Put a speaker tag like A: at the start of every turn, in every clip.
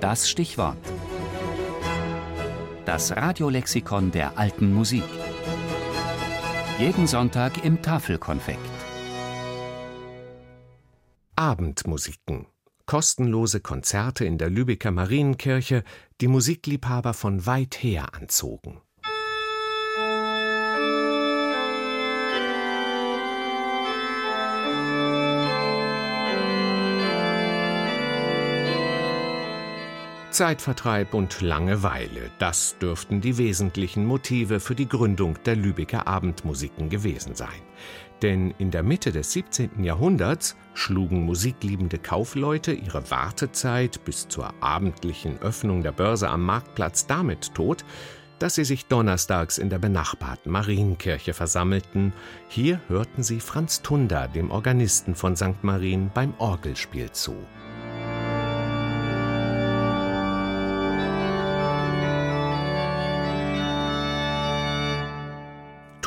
A: Das Stichwort. Das Radiolexikon der alten Musik. Jeden Sonntag im Tafelkonfekt.
B: Abendmusiken. Kostenlose Konzerte in der Lübecker Marienkirche, die Musikliebhaber von weit her anzogen. Zeitvertreib und Langeweile, das dürften die wesentlichen Motive für die Gründung der Lübecker Abendmusiken gewesen sein. Denn in der Mitte des 17. Jahrhunderts schlugen musikliebende Kaufleute ihre Wartezeit bis zur abendlichen Öffnung der Börse am Marktplatz damit tot, dass sie sich donnerstags in der benachbarten Marienkirche versammelten. Hier hörten sie Franz Tunder, dem Organisten von St. Marien, beim Orgelspiel zu.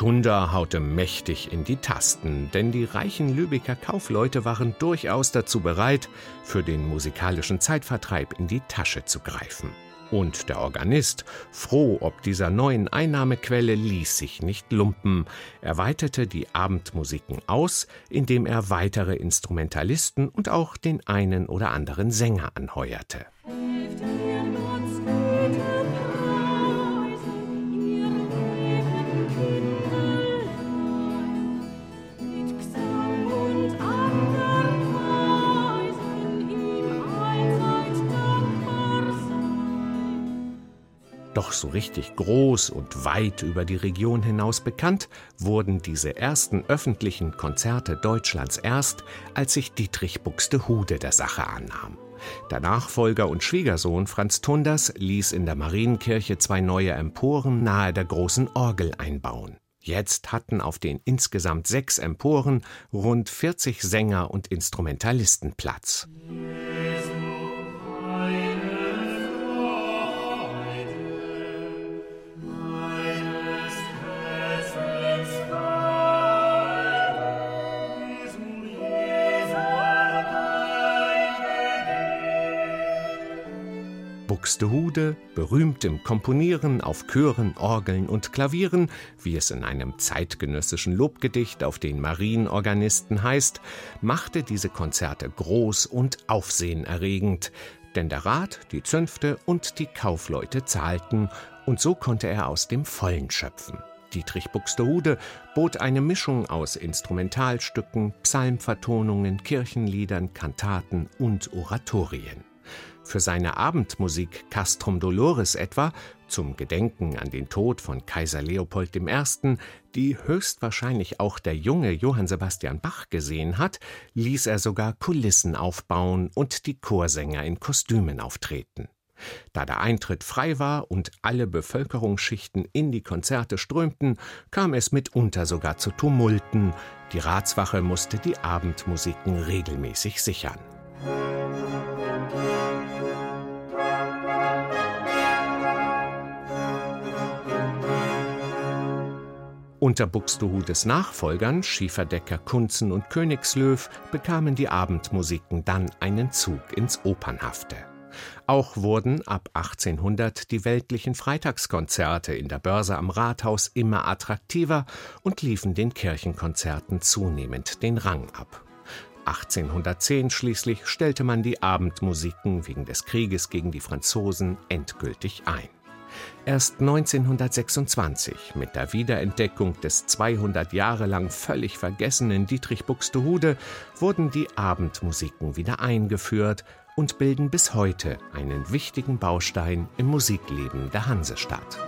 B: Tunda haute mächtig in die Tasten, denn die reichen Lübecker Kaufleute waren durchaus dazu bereit, für den musikalischen Zeitvertreib in die Tasche zu greifen. Und der Organist, froh ob dieser neuen Einnahmequelle, ließ sich nicht lumpen. Er weitete die Abendmusiken aus, indem er weitere Instrumentalisten und auch den einen oder anderen Sänger anheuerte. Doch so richtig groß und weit über die Region hinaus bekannt wurden diese ersten öffentlichen Konzerte Deutschlands erst, als sich Dietrich Buxtehude der Sache annahm. Der Nachfolger und Schwiegersohn Franz Tunders ließ in der Marienkirche zwei neue Emporen nahe der großen Orgel einbauen. Jetzt hatten auf den insgesamt sechs Emporen rund 40 Sänger und Instrumentalisten Platz. Buxtehude, berühmt im Komponieren auf Chören, Orgeln und Klavieren, wie es in einem zeitgenössischen Lobgedicht auf den Marienorganisten heißt, machte diese Konzerte groß und aufsehenerregend, denn der Rat, die Zünfte und die Kaufleute zahlten, und so konnte er aus dem Vollen schöpfen. Dietrich Buxtehude bot eine Mischung aus Instrumentalstücken, Psalmvertonungen, Kirchenliedern, Kantaten und Oratorien. Für seine Abendmusik Castrum Dolores etwa, zum Gedenken an den Tod von Kaiser Leopold I., die höchstwahrscheinlich auch der junge Johann Sebastian Bach gesehen hat, ließ er sogar Kulissen aufbauen und die Chorsänger in Kostümen auftreten. Da der Eintritt frei war und alle Bevölkerungsschichten in die Konzerte strömten, kam es mitunter sogar zu Tumulten. Die Ratswache musste die Abendmusiken regelmäßig sichern. Unter Buxtehudes Nachfolgern Schieferdecker, Kunzen und Königslöw bekamen die Abendmusiken dann einen Zug ins Opernhafte. Auch wurden ab 1800 die weltlichen Freitagskonzerte in der Börse am Rathaus immer attraktiver und liefen den Kirchenkonzerten zunehmend den Rang ab. 1810 schließlich stellte man die Abendmusiken wegen des Krieges gegen die Franzosen endgültig ein. Erst 1926, mit der Wiederentdeckung des 200 Jahre lang völlig vergessenen Dietrich Buxtehude, wurden die Abendmusiken wieder eingeführt und bilden bis heute einen wichtigen Baustein im Musikleben der Hansestadt.